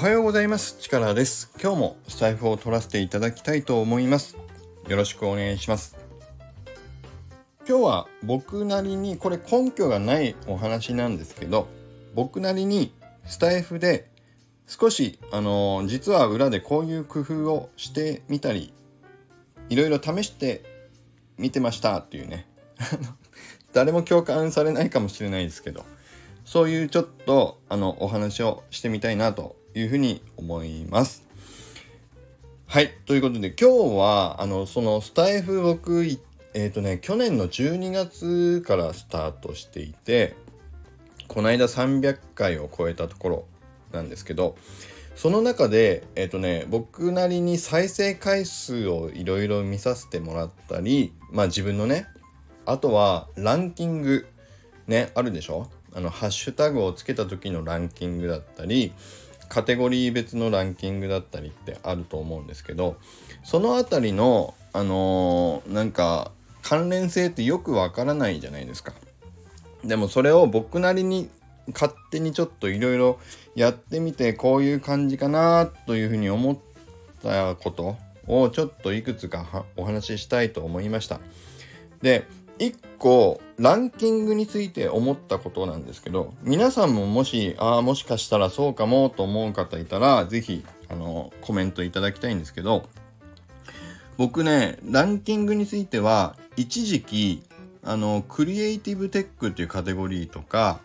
はようございます。力です。今日もスタイフを取らせていただきたいと思います。よろしくお願いします。今日は僕なりにこれ根拠がないお話なんですけど僕なりにスタイフで少しあの実は裏でこういう工夫をしてみたりいろいろ試してみてましたっていうね。誰も共感されないかもしれないですけどそういうちょっとあのお話をしてみたいなというふうに思います。はい。ということで今日はあのそのスタイフ僕えっ、ー、とね去年の12月からスタートしていてこの間300回を超えたところなんですけどその中でえっ、ー、とね僕なりに再生回数をいろいろ見させてもらったりまあ自分のねあとはランキングねあるでしょ？あのハッシュタグをつけた時のランキングだったりカテゴリー別のランキングだったりってあると思うんですけどその辺りのあのー、なんか関連性ってよくわからないじゃないですか。でもそれを僕なりに勝手にちょっといろいろやってみてこういう感じかなというふうに思ったことをちょっといくつかお話ししたいと思いました。で1個ランキングについて思ったことなんですけど皆さんももしああもしかしたらそうかもと思う方いたら是非あのコメントいただきたいんですけど僕ねランキングについては一時期あのクリエイティブテックっていうカテゴリーとか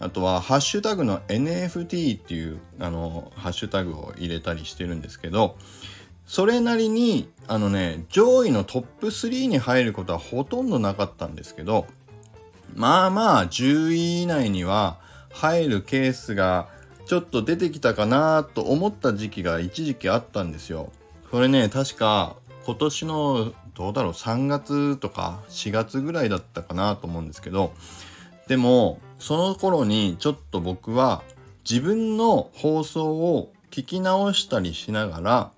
あとはハッシュタグの NFT っていうあのハッシュタグを入れたりしてるんですけどそれなりにあのね上位のトップ3に入ることはほとんどなかったんですけどまあまあ10位以内には入るケースがちょっと出てきたかなと思った時期が一時期あったんですよ。それね確か今年のどうだろう3月とか4月ぐらいだったかなと思うんですけどでもその頃にちょっと僕は自分の放送を聞き直したりしながら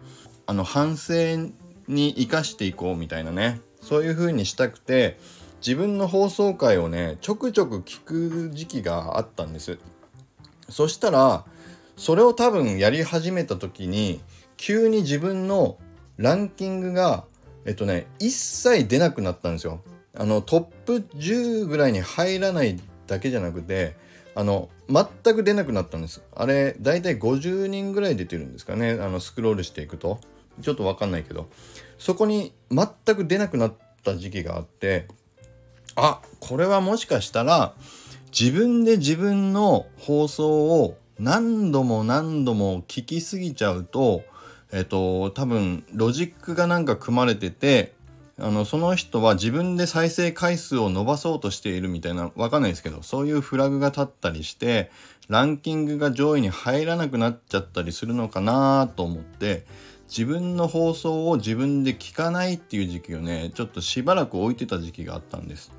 あの反省に生かしていこうみたいなね。そういう風にしたくて自分の放送回をねちょくちょく聞く時期があったんです。そしたらそれを多分やり始めた時に急に自分のランキングがえっとね一切出なくなったんですよ。あのトップ10ぐらいに入らないだけじゃなくてあの全く出なくなったんです。あれだいたい50人ぐらい出てるんですかね。あのスクロールしていくと。ちょっと分かんないけど。そこに全く出なくなった時期があってあこれはもしかしたら自分で自分の放送を何度も何度も聞きすぎちゃうとえっと多分ロジックがなんか組まれててあのその人は自分で再生回数を伸ばそうとしているみたいなわかんないですけどそういうフラグが立ったりしてランキングが上位に入らなくなっちゃったりするのかなと思って自分の放送を自分で聞かないっていう時期をねちょっとしばらく置いてた時期があったんです。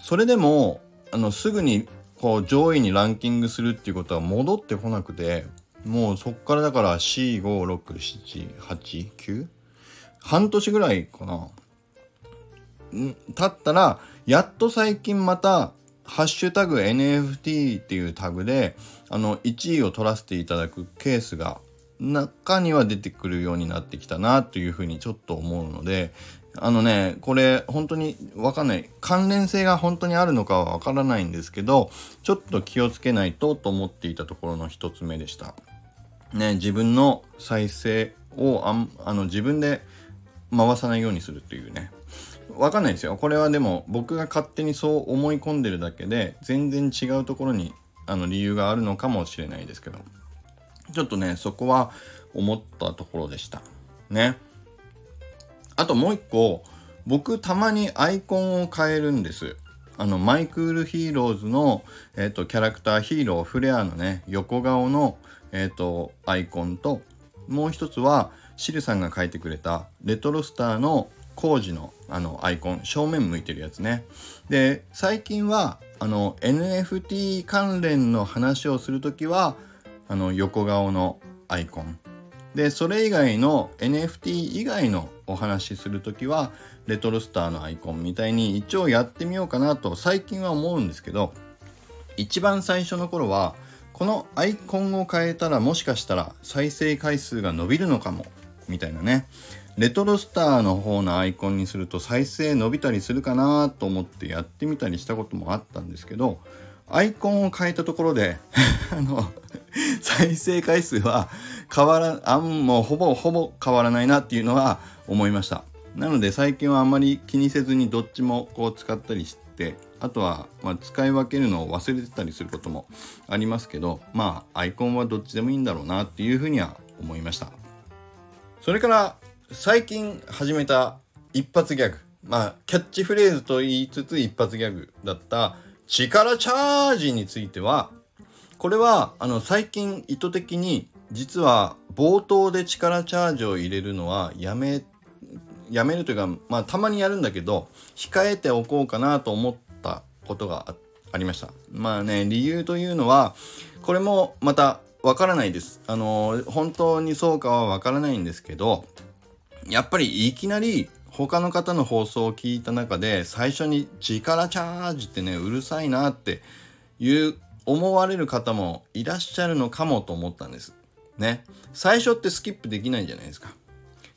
それでもあのすぐにこう上位にランキングするっていうことは戻ってこなくてもうそっからだから4567889半年ぐらいかな。経ったらやっと最近またハッシュタグ NFT っていうタグであの1位を取らせていただくケースが中には出てくるようになってきたなというふうにちょっと思うのであのねこれ本当に分かんない関連性が本当にあるのかは分からないんですけどちょっと気をつけないとと思っていたところの一つ目でした。ね自分の再生をああの自分で回さないようにするっていうね分かんないですよこれはでも僕が勝手にそう思い込んでるだけで全然違うところにあの理由があるのかもしれないですけどちょっとね、そこは思ったところでした。ね。あともう一個、僕たまにアイコンを変えるんです。あの、マイクリプトヒーローズの、えっ、ー、と、キャラクターヒーロー、フレアのね、横顔の、えっ、ー、と、アイコンと、もう一つは、シルさんが書いてくれた、レトロスターの工事のあのアイコン正面向いてるやつね。で最近はあの NFT 関連の話をする時はあの横顔のアイコン。でそれ以外の NFT 以外のお話しする時はレトロスターのアイコンみたいに一応やってみようかなと最近は思うんですけど一番最初の頃はこのアイコンを変えたらもしかしたら再生回数が伸びるのかもみたいなね。レトロスターの方のアイコンにすると再生伸びたりするかなと思ってやってみたりしたこともあったんですけどアイコンを変えたところで あの再生回数は変わらあんもうほぼほぼ変わらないなっていうのは思いました。なので最近はあんまり気にせずにどっちもこう使ったりしてあとはま使い分けるのを忘れてたりすることもありますけどまあアイコンはどっちでもいいんだろうなっていうふうには思いました。それから最近始めた一発ギャグ。まあキャッチフレーズと言いつつ一発ギャグだった力チャージについてはこれはあの最近意図的に実は冒頭で力チャージを入れるのはやめやめるというかまあたまにやるんだけど控えておこうかなと思ったことがありました。まあね理由というのはこれもまたわからないですあの本当にそうかはわからないんですけどやっぱりいきなり他の方の放送を聞いた中で最初に力チャージってねうるさいなっていう思われる方もいらっしゃるのかもと思ったんです。ね。最初ってスキップできないじゃないですか。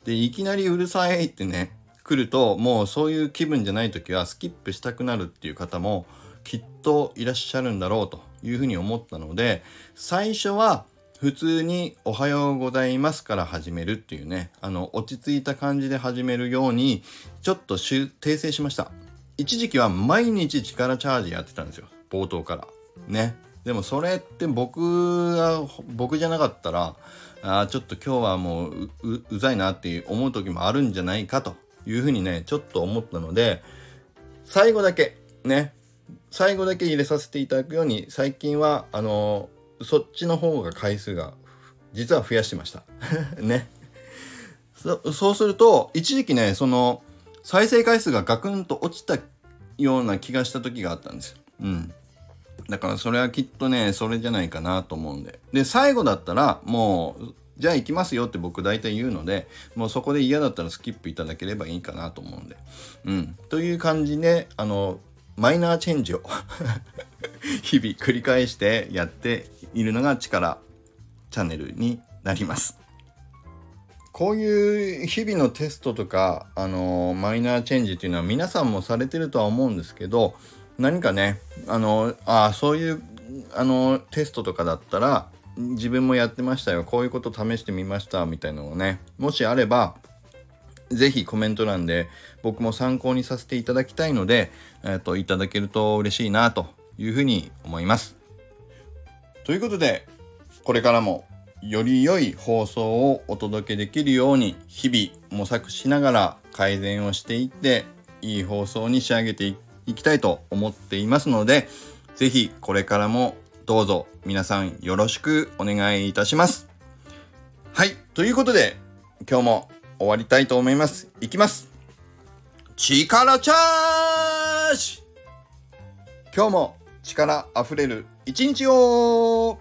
で、いきなりうるさいってね、来るともうそういう気分じゃない時はスキップしたくなるっていう方もきっといらっしゃるんだろうというふうに思ったので最初は普通に「おはようございます」から始めるっていうねあの落ち着いた感じで始めるようにちょっと訂正しました。一時期は毎日力チャージやってたんですよ冒頭から。ね。でもそれって僕が僕じゃなかったらあちょっと今日はもううざいなって思う時もあるんじゃないかというふうにねちょっと思ったので最後だけね最後だけ入れさせていただくように最近はあのそっちの方が回数が実は増やしてました ねそそうすると一時期ねその再生回数がガクンと落ちたような気がした時があったんです。うん。だからそれはきっとねそれじゃないかなと思うんで。で最後だったらもうじゃあ行きますよって僕大体言うのでもうそこで嫌だったらスキップいただければいいかなと思うんで。うん。という感じであのマイナーチェンジを 日々繰り返してやっているのが力チャンネルになります。こういう日々のテストとか、あのマイナーチェンジっていうのは皆さんもされてるとは思うんですけど何かねあのあそういうあのテストとかだったら自分もやってましたよこういうこと試してみましたみたいなのをねもしあれば是非コメント欄で僕も参考にさせていただきたいので、えーと、といただけると嬉しいなというふうに思います。ということで、これからもより良い放送をお届けできるように日々模索しながら改善をしていっていい放送に仕上げていきたいと思っていますので、ぜひこれからもどうぞ皆さんよろしくお願いいたします。はい。ということで、今日も終わりたいと思います。いきます。力チャージ今日も力あふれる一日を